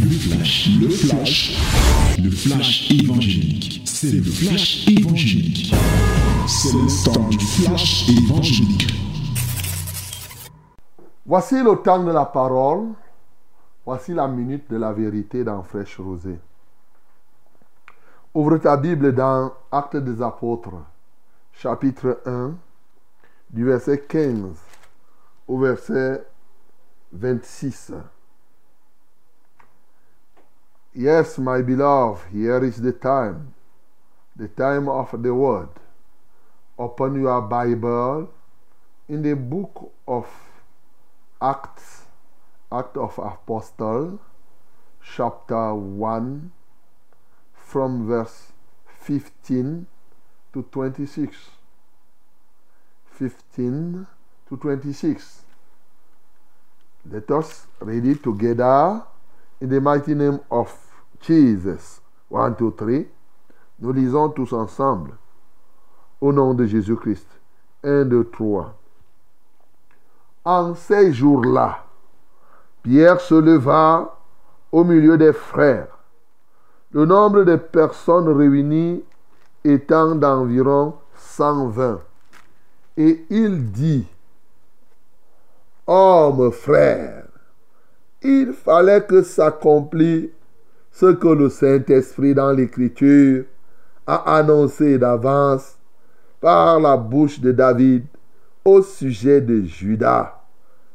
Le flash, le flash, le flash évangélique. C'est le flash évangélique. C'est le temps du flash évangélique. Voici le temps de la parole. Voici la minute de la vérité dans Fraîche Rosée. Ouvre ta Bible dans Actes des Apôtres, chapitre 1, du verset 15 au verset 26. Yes, my beloved, here is the time, the time of the word. Open your Bible in the book of Acts, Act of Apostle, chapter 1, from verse 15 to 26. 15 to 26. Let us read it together in the mighty name of Jesus. 1, 2, 3. Nous lisons tous ensemble. Au nom de Jésus-Christ. 1, 2, 3. En ces jours-là, Pierre se leva au milieu des frères. Le nombre de personnes réunies étant d'environ 120. Et il dit, Hommes, frères, il fallait que s'accomplisse ce que le Saint-Esprit dans l'Écriture a annoncé d'avance par la bouche de David au sujet de Judas,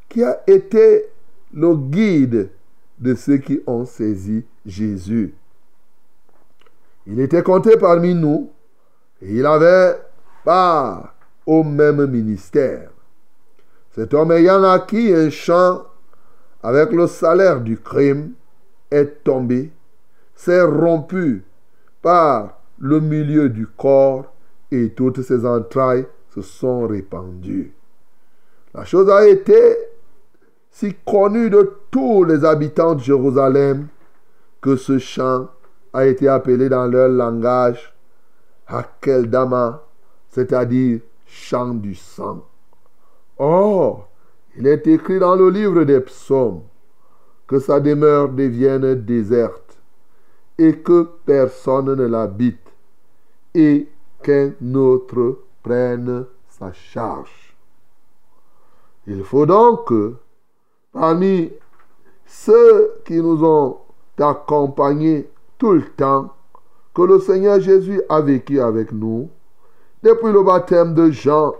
qui a été le guide de ceux qui ont saisi Jésus. Il était compté parmi nous et il avait part au même ministère. Cet homme ayant acquis un champ avec le salaire du crime est tombé, s'est rompu par le milieu du corps et toutes ses entrailles se sont répandues. La chose a été si connue de tous les habitants de Jérusalem que ce chant a été appelé dans leur langage Hakeldama, c'est-à-dire chant du sang. Or, il est écrit dans le livre des psaumes que sa demeure devienne déserte et que personne ne l'habite et qu'un autre prenne sa charge. Il faut donc que parmi ceux qui nous ont accompagnés tout le temps, que le Seigneur Jésus a vécu avec nous, depuis le baptême de Jean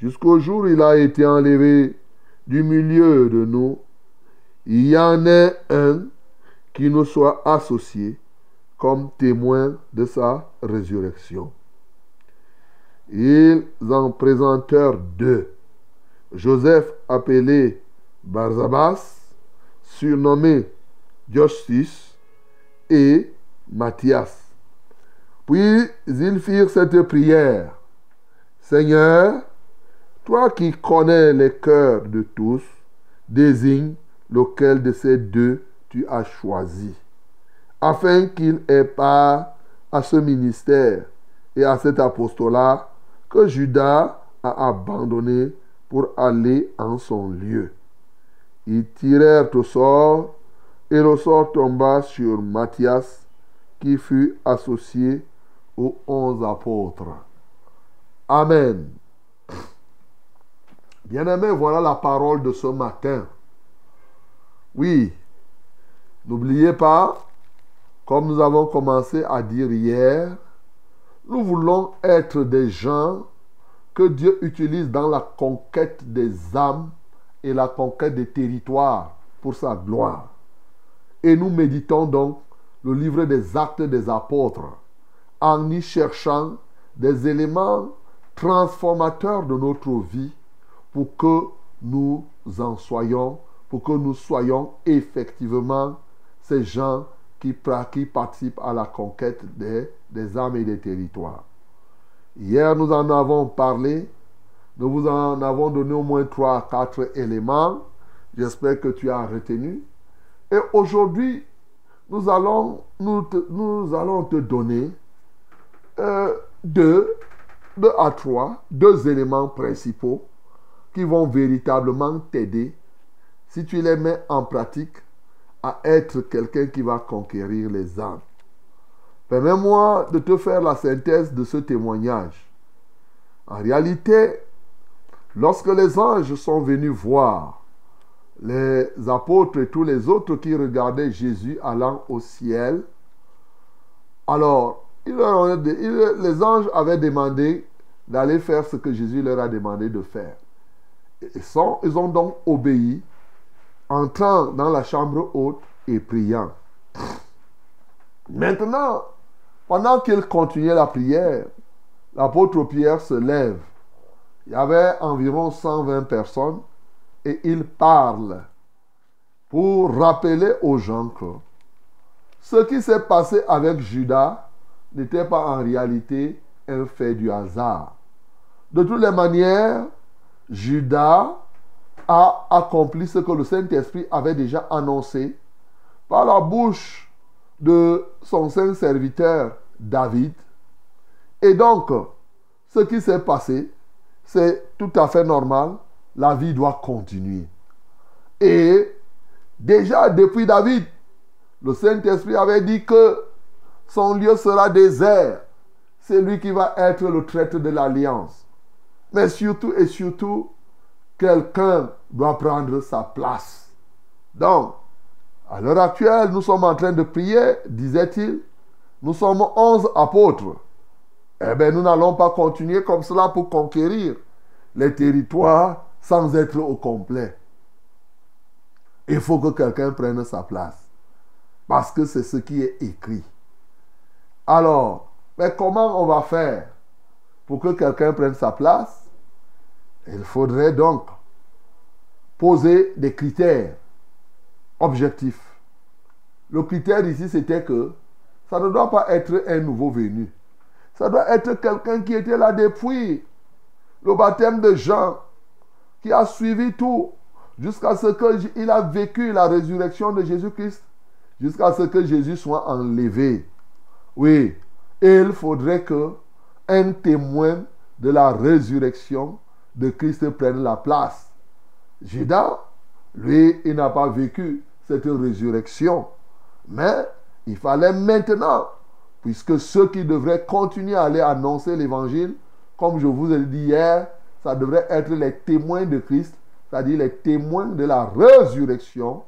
jusqu'au jour où il a été enlevé du milieu de nous, il y en ait un qui nous soit associé comme témoin de sa résurrection. Ils en présentèrent deux. Joseph appelé Barzabas, surnommé Justice, et Matthias. Puis ils firent cette prière. Seigneur, toi qui connais les cœurs de tous, désigne lequel de ces deux tu as choisi, afin qu'il ait part à ce ministère et à cet apostolat que Judas a abandonné pour aller en son lieu. Ils tirèrent au sort, et le sort tomba sur Matthias, qui fut associé aux onze apôtres. Amen. Bien-aimés, voilà la parole de ce matin. Oui, n'oubliez pas, comme nous avons commencé à dire hier, nous voulons être des gens que Dieu utilise dans la conquête des âmes et la conquête des territoires pour sa gloire. Et nous méditons donc le livre des actes des apôtres en y cherchant des éléments transformateurs de notre vie pour que nous en soyons, pour que nous soyons effectivement ces gens qui, participent à la conquête des, des âmes et des territoires. Hier, nous en avons parlé. Nous vous en avons donné au moins trois à quatre éléments. J'espère que tu as retenu. Et aujourd'hui, nous allons, nous, nous allons te donner euh, deux, deux à trois, deux éléments principaux qui vont véritablement t'aider, si tu les mets en pratique, à être quelqu'un qui va conquérir les âmes. Permets-moi de te faire la synthèse de ce témoignage. En réalité, lorsque les anges sont venus voir les apôtres et tous les autres qui regardaient Jésus allant au ciel, alors les anges avaient demandé d'aller faire ce que Jésus leur a demandé de faire. Ils ont donc obéi, entrant dans la chambre haute et priant. Maintenant, pendant qu'ils continuaient la prière, l'apôtre Pierre se lève. Il y avait environ 120 personnes et il parle pour rappeler aux gens que ce qui s'est passé avec Judas n'était pas en réalité un fait du hasard. De toutes les manières, Judas accompli ce que le Saint-Esprit avait déjà annoncé par la bouche de son saint serviteur David. Et donc, ce qui s'est passé, c'est tout à fait normal. La vie doit continuer. Et déjà depuis David, le Saint-Esprit avait dit que son lieu sera désert. C'est lui qui va être le traître de l'alliance. Mais surtout et surtout, quelqu'un doit prendre sa place. Donc, à l'heure actuelle, nous sommes en train de prier, disait-il. Nous sommes onze apôtres. Eh bien, nous n'allons pas continuer comme cela pour conquérir les territoires sans être au complet. Il faut que quelqu'un prenne sa place. Parce que c'est ce qui est écrit. Alors, mais comment on va faire pour que quelqu'un prenne sa place? Il faudrait donc poser des critères objectifs. Le critère ici, c'était que ça ne doit pas être un nouveau venu. Ça doit être quelqu'un qui était là depuis le baptême de Jean, qui a suivi tout jusqu'à ce qu'il a vécu la résurrection de Jésus-Christ, jusqu'à ce que Jésus soit enlevé. Oui, il faudrait que un témoin de la résurrection de Christ prenne la place. Judas, lui, il n'a pas vécu cette résurrection. Mais il fallait maintenant, puisque ceux qui devraient continuer à aller annoncer l'évangile, comme je vous ai dit hier, ça devrait être les témoins de Christ, c'est-à-dire les témoins de la résurrection.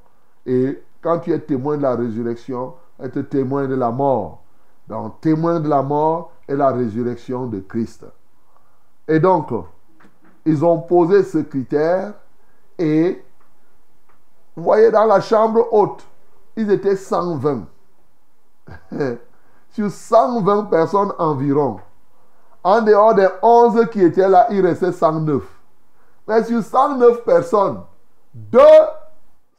Et quand tu es témoin de la résurrection, être témoin de la mort. Donc, témoin de la mort et la résurrection de Christ. Et donc, ils ont posé ce critère et, vous voyez, dans la chambre haute, ils étaient 120. Sur 120 personnes environ. En dehors des 11 qui étaient là, il restait 109. Mais sur 109 personnes, deux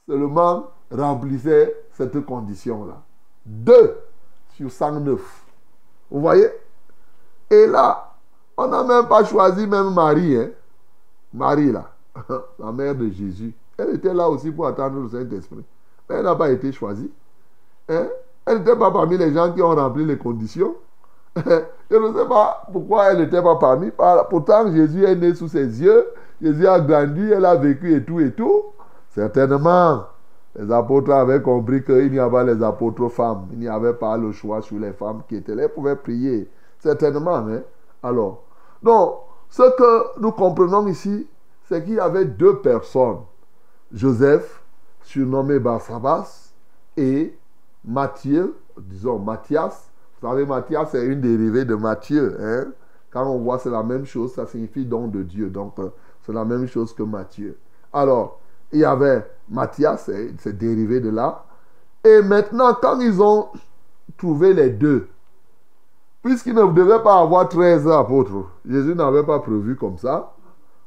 seulement remplissaient cette condition-là. Deux sur 109. Vous voyez? Et là, on n'a même pas choisi même Marie. Hein? Marie, là, la mère de Jésus. Elle était là aussi pour attendre le Saint-Esprit. Mais elle n'a pas été choisie. Hein? Elle n'était pas parmi les gens qui ont rempli les conditions. Je ne sais pas pourquoi elle n'était pas parmi. Pourtant, Jésus est né sous ses yeux. Jésus a grandi, elle a vécu et tout et tout. Certainement, les apôtres avaient compris qu'il n'y avait pas les apôtres femmes. Il n'y avait pas le choix sur les femmes qui étaient là. Elles pouvaient prier. Certainement. Hein? Alors, donc, ce que nous comprenons ici, c'est qu'il y avait deux personnes. Joseph, surnommé Barsabas, et Matthieu, disons Matthias. Vous savez, Matthias, c'est une dérivée de Matthieu. Hein? Quand on voit c'est la même chose, ça signifie don de Dieu. Donc, euh, c'est la même chose que Matthieu. Alors, il y avait Matthias, c'est dérivé de là. Et maintenant, quand ils ont trouvé les deux, puisqu'ils ne devaient pas avoir 13 apôtres, Jésus n'avait pas prévu comme ça,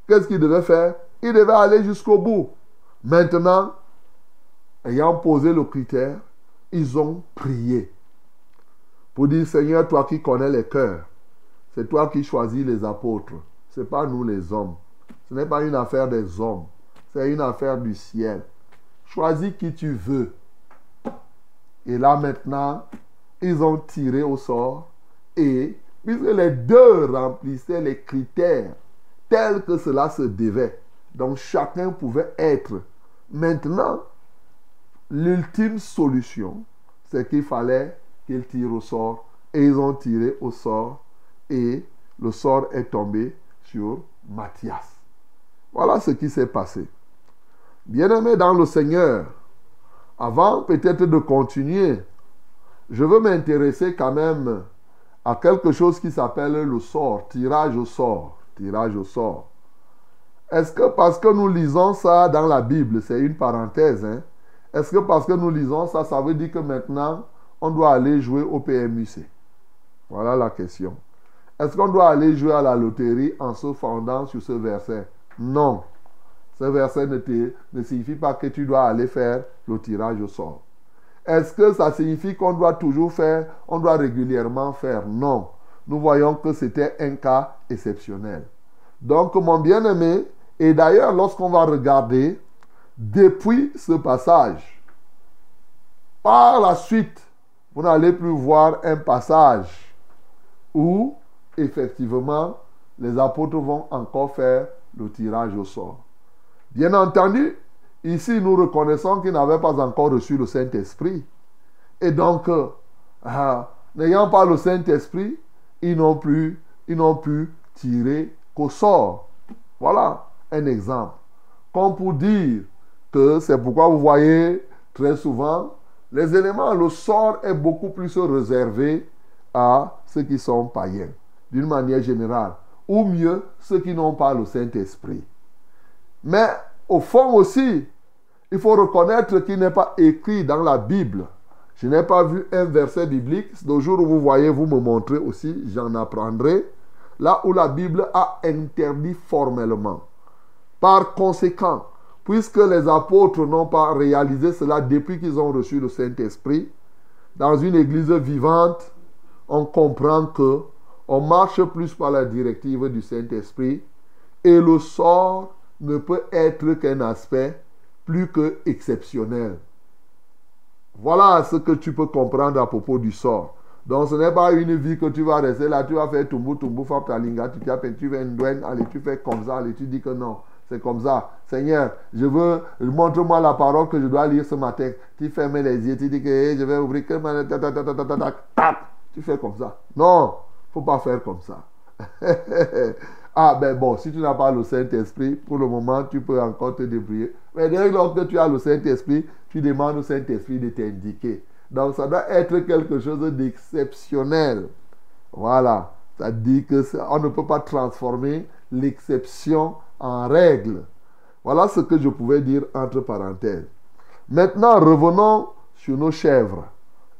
qu'est-ce qu'ils devaient faire? Ils devaient aller jusqu'au bout. Maintenant, ayant posé le critère, ils ont prié. Pour dire, Seigneur, toi qui connais les cœurs, c'est toi qui choisis les apôtres. Ce n'est pas nous les hommes. Ce n'est pas une affaire des hommes. C'est une affaire du ciel. Choisis qui tu veux. Et là maintenant, ils ont tiré au sort. Et puisque les deux remplissaient les critères tels que cela se devait, donc chacun pouvait être. Maintenant, l'ultime solution, c'est qu'il fallait qu'ils tirent au sort. Et ils ont tiré au sort. Et le sort est tombé sur Matthias. Voilà ce qui s'est passé. Bien-aimé dans le Seigneur, avant peut-être de continuer, je veux m'intéresser quand même à quelque chose qui s'appelle le sort, tirage au sort, tirage au sort. Est-ce que parce que nous lisons ça dans la Bible, c'est une parenthèse, hein? est-ce que parce que nous lisons ça, ça veut dire que maintenant, on doit aller jouer au PMUC Voilà la question. Est-ce qu'on doit aller jouer à la loterie en se fondant sur ce verset? Non. Ce verset ne, ne signifie pas que tu dois aller faire le tirage au sort. Est-ce que ça signifie qu'on doit toujours faire, on doit régulièrement faire? Non. Nous voyons que c'était un cas exceptionnel. Donc, mon bien-aimé, et d'ailleurs, lorsqu'on va regarder, depuis ce passage, par la suite, vous n'allez plus voir un passage où, effectivement, les apôtres vont encore faire le tirage au sort. Bien entendu, Ici, nous reconnaissons qu'ils n'avaient pas encore reçu le Saint-Esprit. Et donc, euh, ah, n'ayant pas le Saint-Esprit, ils n'ont plus, ils n'ont pu tirer qu'au sort. Voilà un exemple. Comme pour dire que c'est pourquoi vous voyez très souvent les éléments, le sort est beaucoup plus réservé à ceux qui sont païens, d'une manière générale, ou mieux ceux qui n'ont pas le Saint-Esprit. Mais au fond aussi, il faut reconnaître qu'il n'est pas écrit dans la Bible. Je n'ai pas vu un verset biblique. Le jour où vous voyez, vous me montrez aussi, j'en apprendrai. Là où la Bible a interdit formellement. Par conséquent, puisque les apôtres n'ont pas réalisé cela depuis qu'ils ont reçu le Saint-Esprit, dans une église vivante, on comprend que on marche plus par la directive du Saint-Esprit et le sort ne peut être qu'un aspect plus que exceptionnel. Voilà ce que tu peux comprendre à propos du sort. Donc ce n'est pas une vie que tu vas rester là, tu vas faire tumbu tumbu linga, tu fais tu fais une douane, allez, tu fais comme ça, allez, tu dis que non, c'est comme ça. Seigneur, je veux, montre-moi la parole que je dois lire ce matin. Tu fermes les yeux, tu dis que je vais ouvrir que tu fais comme ça. Non, faut pas faire comme ça. Ah, ben bon, si tu n'as pas le Saint-Esprit, pour le moment, tu peux encore te débrouiller. Mais dès lors que tu as le Saint-Esprit, tu demandes au Saint-Esprit de t'indiquer. Donc, ça doit être quelque chose d'exceptionnel. Voilà. Ça dit que on ne peut pas transformer l'exception en règle. Voilà ce que je pouvais dire entre parenthèses. Maintenant, revenons sur nos chèvres.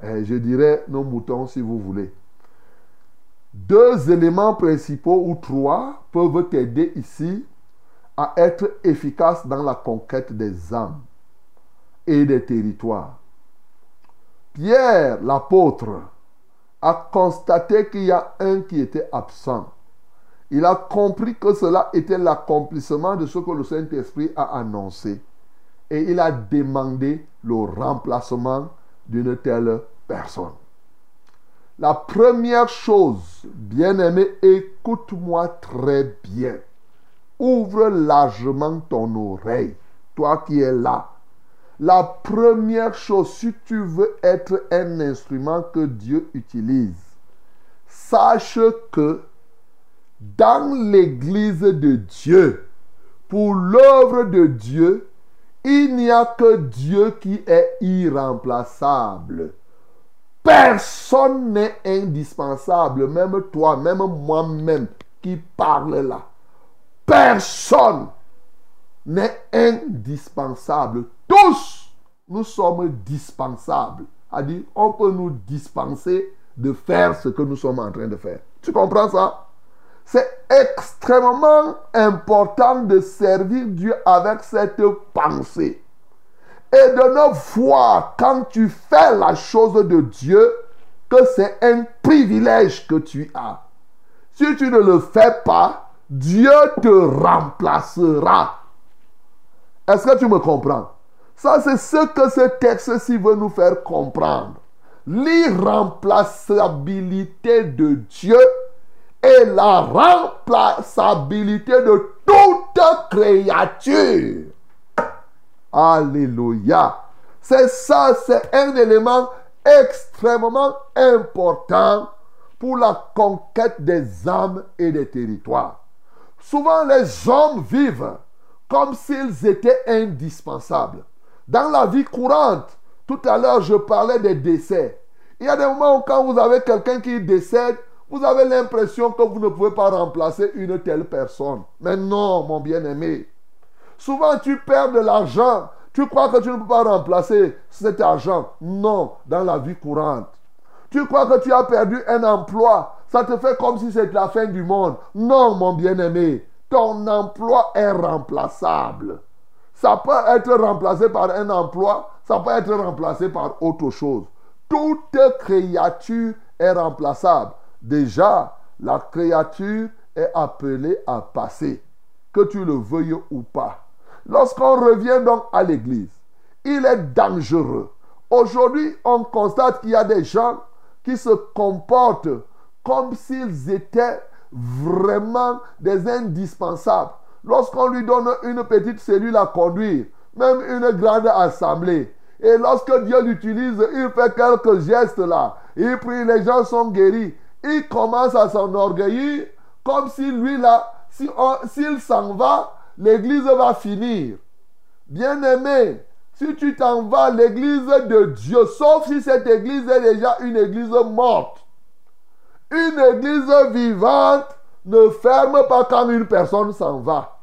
Et eh, je dirais nos moutons si vous voulez. Deux éléments principaux ou trois peuvent t'aider ici à être efficace dans la conquête des âmes et des territoires. Pierre, l'apôtre, a constaté qu'il y a un qui était absent. Il a compris que cela était l'accomplissement de ce que le Saint-Esprit a annoncé. Et il a demandé le remplacement d'une telle personne. La première chose, bien-aimé, écoute-moi très bien. Ouvre largement ton oreille, toi qui es là. La première chose, si tu veux être un instrument que Dieu utilise, sache que dans l'église de Dieu, pour l'œuvre de Dieu, il n'y a que Dieu qui est irremplaçable. Personne n'est indispensable, même toi, même moi-même qui parle là. Personne n'est indispensable. Tous, nous sommes dispensables. C'est-à-dire, on peut nous dispenser de faire ce que nous sommes en train de faire. Tu comprends ça? C'est extrêmement important de servir Dieu avec cette pensée et de ne voir quand tu fais la chose de Dieu que c'est un privilège que tu as. Si tu ne le fais pas, Dieu te remplacera. Est-ce que tu me comprends? Ça, c'est ce que ce texte-ci veut nous faire comprendre. L'irremplaçabilité de Dieu et la remplaçabilité de toute créature. Alléluia. C'est ça, c'est un élément extrêmement important pour la conquête des âmes et des territoires. Souvent, les hommes vivent comme s'ils étaient indispensables. Dans la vie courante, tout à l'heure, je parlais des décès. Il y a des moments où quand vous avez quelqu'un qui décède, vous avez l'impression que vous ne pouvez pas remplacer une telle personne. Mais non, mon bien-aimé. Souvent, tu perds de l'argent. Tu crois que tu ne peux pas remplacer cet argent. Non, dans la vie courante. Tu crois que tu as perdu un emploi. Ça te fait comme si c'était la fin du monde. Non, mon bien-aimé. Ton emploi est remplaçable. Ça peut être remplacé par un emploi. Ça peut être remplacé par autre chose. Toute créature est remplaçable. Déjà, la créature est appelée à passer, que tu le veuilles ou pas. Lorsqu'on revient donc à l'église, il est dangereux. Aujourd'hui, on constate qu'il y a des gens qui se comportent comme s'ils étaient vraiment des indispensables. Lorsqu'on lui donne une petite cellule à conduire, même une grande assemblée, et lorsque Dieu l'utilise, il fait quelques gestes là, il prie, les gens sont guéris, il commence à s'enorgueillir comme si lui là, s'il s'en va, l'église va finir. Bien-aimé, si tu t'en vas, l'église de Dieu, sauf si cette église est déjà une église morte. Une église vivante ne ferme pas quand une personne s'en va.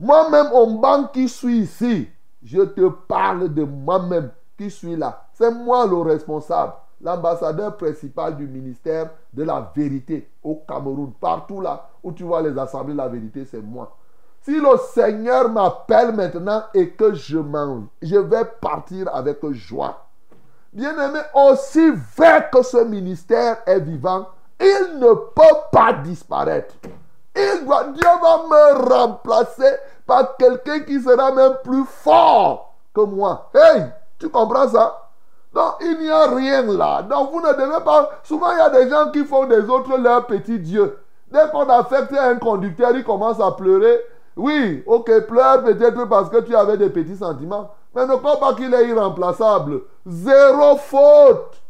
Moi-même, au banc qui suis ici, je te parle de moi-même qui suis là. C'est moi le responsable l'ambassadeur principal du ministère de la vérité au Cameroun. Partout là où tu vois les assemblées de la vérité, c'est moi. Si le Seigneur m'appelle maintenant et que je m'en je vais partir avec joie. Bien-aimé, aussi vrai que ce ministère est vivant, il ne peut pas disparaître. Il doit, Dieu va me remplacer par quelqu'un qui sera même plus fort que moi. Hey, tu comprends ça? Donc, il n'y a rien là. Donc, vous ne devez pas... Souvent, il y a des gens qui font des autres leur petit Dieu. Dès qu'on affecte un conducteur, il commence à pleurer. Oui, ok, pleure peut-être parce que tu avais des petits sentiments. Mais ne crois pas qu'il est irremplaçable. Zéro faute.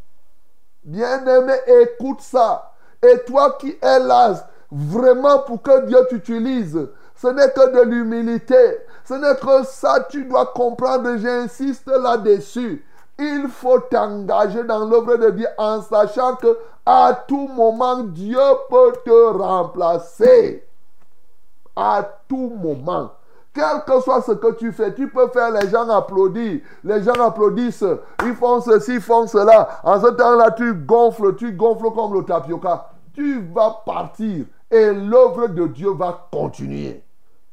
Bien-aimé, écoute ça. Et toi qui es là, vraiment pour que Dieu t'utilise, ce n'est que de l'humilité. Ce n'est que ça, tu dois comprendre. J'insiste là-dessus il faut t'engager dans l'œuvre de Dieu en sachant que à tout moment Dieu peut te remplacer. À tout moment. Quel que soit ce que tu fais, tu peux faire les gens applaudir. Les gens applaudissent. Ils font ceci, ils font cela. En ce temps-là, tu gonfles, tu gonfles comme le tapioca. Tu vas partir et l'œuvre de Dieu va continuer.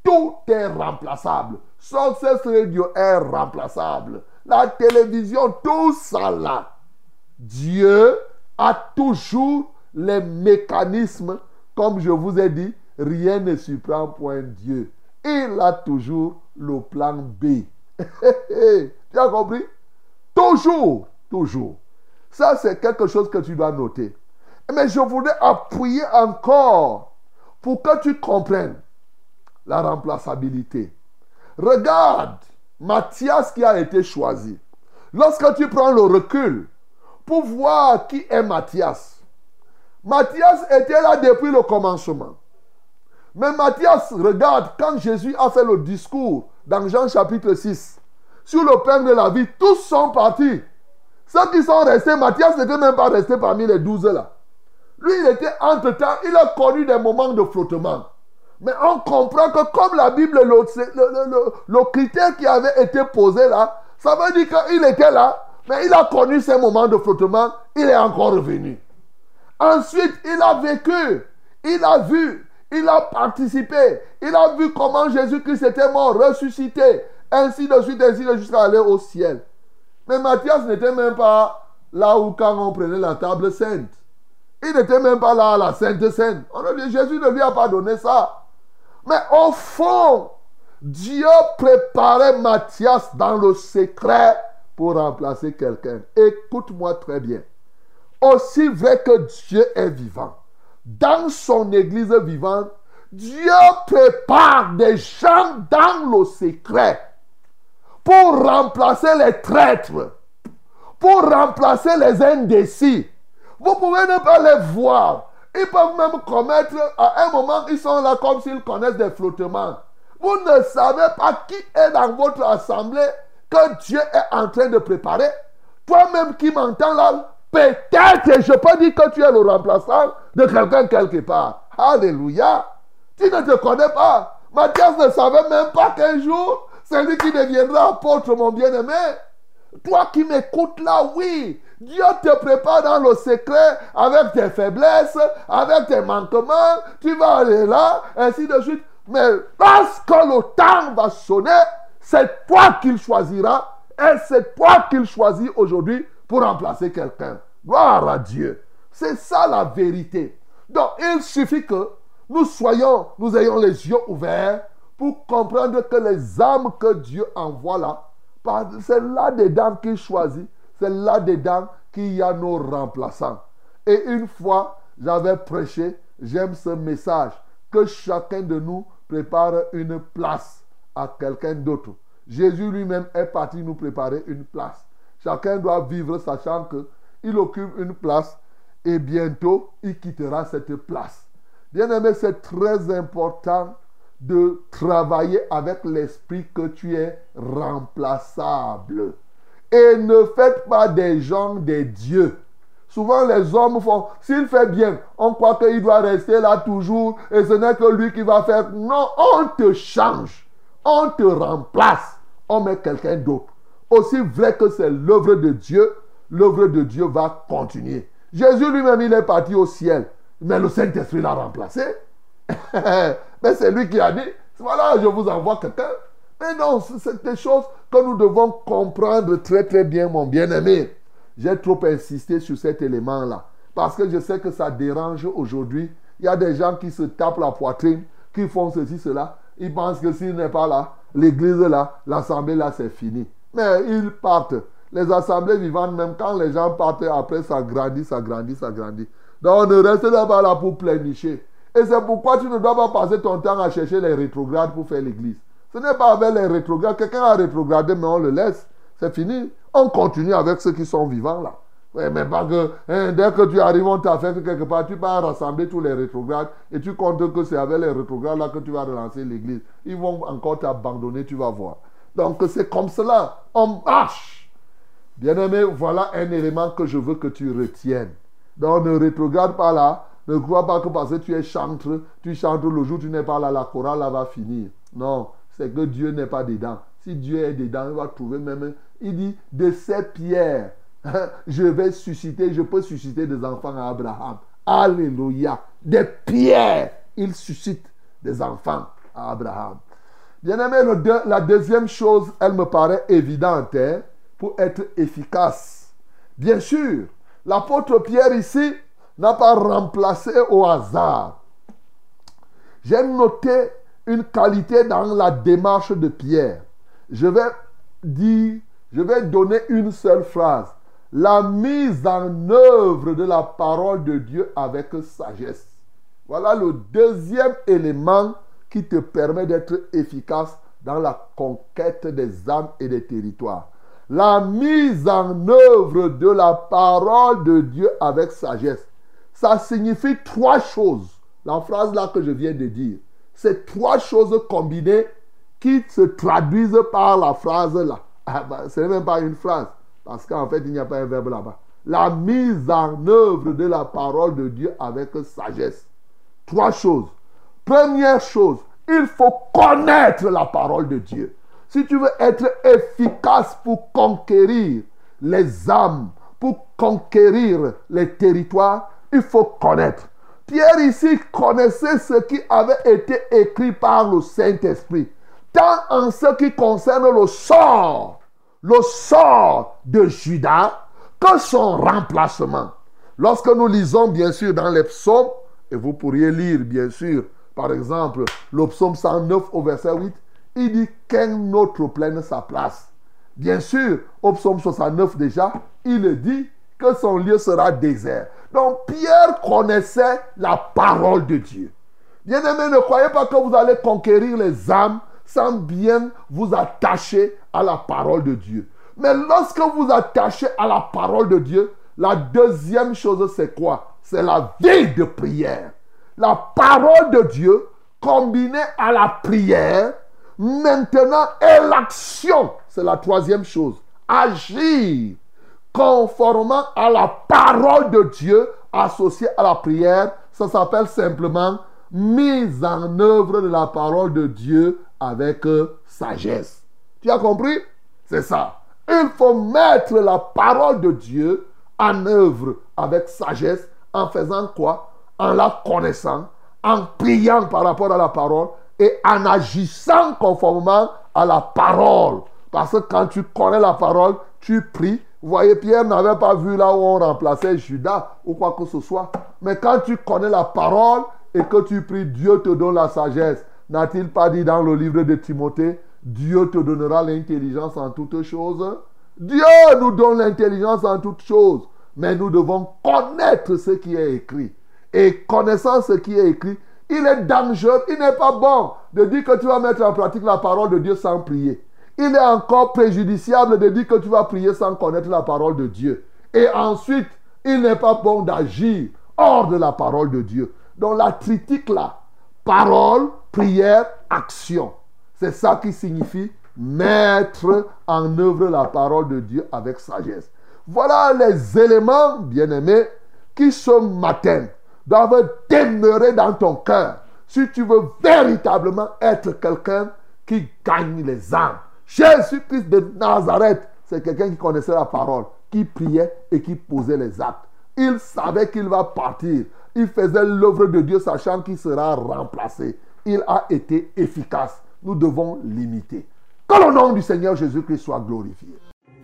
Tout est remplaçable. Success Radio est remplaçable la télévision, tout ça là. Dieu a toujours les mécanismes, comme je vous ai dit, rien ne surprend point Dieu. Il a toujours le plan B. tu as compris? Toujours, toujours. Ça, c'est quelque chose que tu dois noter. Mais je voudrais appuyer encore pour que tu comprennes la remplaçabilité. Regarde Matthias qui a été choisi. Lorsque tu prends le recul pour voir qui est Matthias, Matthias était là depuis le commencement. Mais Matthias, regarde, quand Jésus a fait le discours dans Jean chapitre 6, sur le pain de la vie, tous sont partis. Ceux qui sont restés, Matthias n'était même pas resté parmi les douze là. Lui, il était entre-temps, il a connu des moments de flottement. Mais on comprend que comme la Bible, le, critère qui avait été posé là, ça veut dire qu'il était là, mais il a connu ces moments de flottement, il est encore revenu. Ensuite, il a vécu, il a vu, il a participé, il a vu comment Jésus-Christ était mort, ressuscité, ainsi de suite, ainsi de jusqu'à aller au ciel. Mais Matthias n'était même pas là où quand on prenait la table sainte. Il n'était même pas là à la Sainte dit, Jésus ne lui a pas donné ça. Mais au fond, Dieu préparait Matthias dans le secret pour remplacer quelqu'un. Écoute-moi très bien. Aussi vrai que Dieu est vivant, dans son église vivante, Dieu prépare des gens dans le secret pour remplacer les traîtres, pour remplacer les indécis. Vous pouvez ne pas les voir. Ils peuvent même commettre, à un moment, ils sont là comme s'ils connaissent des flottements. Vous ne savez pas qui est dans votre assemblée que Dieu est en train de préparer. Toi-même qui m'entends là, peut-être, je peux dire que tu es le remplaçant de quelqu'un quelque part. Alléluia. Tu ne te connais pas. Mathias ne savait même pas qu'un jour, c'est lui qui deviendra apôtre, mon bien-aimé. Toi qui m'écoutes là, oui, Dieu te prépare dans le secret avec tes faiblesses, avec tes manquements. Tu vas aller là, ainsi de suite. Mais lorsque le temps va sonner, c'est toi qu'il choisira. Et c'est toi qu'il choisit aujourd'hui pour remplacer quelqu'un. Gloire à Dieu. C'est ça la vérité. Donc, il suffit que nous soyons, nous ayons les yeux ouverts pour comprendre que les âmes que Dieu envoie là, c'est là-dedans qu'il choisit, c'est là-dedans qu'il y a nos remplaçants. Et une fois, j'avais prêché, j'aime ce message, que chacun de nous prépare une place à quelqu'un d'autre. Jésus lui-même est parti nous préparer une place. Chacun doit vivre sachant qu'il occupe une place et bientôt il quittera cette place. Bien aimé, c'est très important de travailler avec l'esprit que tu es remplaçable. Et ne faites pas des gens des dieux. Souvent les hommes font, s'il fait bien, on croit qu'il doit rester là toujours et ce n'est que lui qui va faire. Non, on te change, on te remplace, on met quelqu'un d'autre. Aussi vrai que c'est l'œuvre de Dieu, l'œuvre de Dieu va continuer. Jésus lui-même, il est parti au ciel, mais le Saint-Esprit l'a remplacé. mais c'est lui qui a dit, voilà, je vous envoie quelqu'un. Mais non, c'est des choses que nous devons comprendre très très bien, mon bien-aimé. J'ai trop insisté sur cet élément-là. Parce que je sais que ça dérange aujourd'hui. Il y a des gens qui se tapent la poitrine, qui font ceci, cela. Ils pensent que s'il n'est pas là, l'église là, l'assemblée là, c'est fini. Mais ils partent. Les assemblées vivantes, même quand les gens partent, après ça grandit, ça grandit, ça grandit. Donc on ne reste pas là pour plénicher. Et c'est pourquoi tu ne dois pas passer ton temps à chercher les rétrogrades pour faire l'église. Ce n'est pas avec les rétrogrades. Quelqu'un a rétrogradé, mais on le laisse. C'est fini. On continue avec ceux qui sont vivants là. mais pas que hein, dès que tu arrives, on t'a fait quelque part, tu vas rassembler tous les rétrogrades et tu comptes que c'est avec les rétrogrades là que tu vas relancer l'église. Ils vont encore t'abandonner, tu vas voir. Donc c'est comme cela. On marche. Bien-aimé, voilà un élément que je veux que tu retiennes. Donc ne rétrograde pas là. Ne crois pas que parce que tu es chantre, tu chantes le jour tu n'es pas là, la chorale là va finir. Non, c'est que Dieu n'est pas dedans. Si Dieu est dedans, il va trouver même. Il dit de ces pierres, je vais susciter, je peux susciter des enfants à Abraham. Alléluia. Des pierres, il suscite des enfants à Abraham. Bien aimé, la deuxième chose, elle me paraît évidente hein, être efficace. Bien sûr, l'apôtre Pierre ici n'a pas remplacé au hasard. J'ai noté une qualité dans la démarche de Pierre. Je vais dire, je vais donner une seule phrase. La mise en œuvre de la parole de Dieu avec sagesse. Voilà le deuxième élément qui te permet d'être efficace dans la conquête des âmes et des territoires. La mise en œuvre de la parole de Dieu avec sagesse. Ça signifie trois choses. La phrase là que je viens de dire. C'est trois choses combinées qui se traduisent par la phrase là. Ah bah, ce n'est même pas une phrase, parce qu'en fait, il n'y a pas un verbe là-bas. La mise en œuvre de la parole de Dieu avec sagesse. Trois choses. Première chose, il faut connaître la parole de Dieu. Si tu veux être efficace pour conquérir les âmes, pour conquérir les territoires, il faut connaître. Pierre ici connaissait ce qui avait été écrit par le Saint-Esprit, tant en ce qui concerne le sort, le sort de Judas, que son remplacement. Lorsque nous lisons bien sûr dans les psaumes, et vous pourriez lire bien sûr, par exemple, le psaume 109 au verset 8, il dit qu'un autre prenne sa place. Bien sûr, au psaume 69 déjà, il dit que son lieu sera désert. Donc Pierre connaissait la parole de Dieu. Bien-aimé, ne croyez pas que vous allez conquérir les âmes sans bien vous attacher à la parole de Dieu. Mais lorsque vous attachez à la parole de Dieu, la deuxième chose, c'est quoi? C'est la vie de prière. La parole de Dieu combinée à la prière, maintenant, est l'action. C'est la troisième chose. Agir conformément à la parole de Dieu associée à la prière, ça s'appelle simplement mise en œuvre de la parole de Dieu avec euh, sagesse. Tu as compris? C'est ça. Il faut mettre la parole de Dieu en œuvre avec sagesse en faisant quoi? En la connaissant, en priant par rapport à la parole et en agissant conformément à la parole. Parce que quand tu connais la parole, tu pries. Vous voyez, Pierre n'avait pas vu là où on remplaçait Judas ou quoi que ce soit. Mais quand tu connais la parole et que tu pries, Dieu te donne la sagesse. N'a-t-il pas dit dans le livre de Timothée, Dieu te donnera l'intelligence en toutes choses? Dieu nous donne l'intelligence en toutes choses. Mais nous devons connaître ce qui est écrit. Et connaissant ce qui est écrit, il est dangereux, il n'est pas bon de dire que tu vas mettre en pratique la parole de Dieu sans prier. Il est encore préjudiciable de dire que tu vas prier sans connaître la parole de Dieu. Et ensuite, il n'est pas bon d'agir hors de la parole de Dieu. Donc la critique là, parole, prière, action. C'est ça qui signifie mettre en œuvre la parole de Dieu avec sagesse. Voilà les éléments, bien-aimés, qui ce matin doivent demeurer dans ton cœur si tu veux véritablement être quelqu'un qui gagne les âmes. Jésus-Christ de Nazareth, c'est quelqu'un qui connaissait la parole, qui priait et qui posait les actes. Il savait qu'il va partir. Il faisait l'œuvre de Dieu sachant qu'il sera remplacé. Il a été efficace. Nous devons l'imiter. Que le nom du Seigneur Jésus-Christ soit glorifié.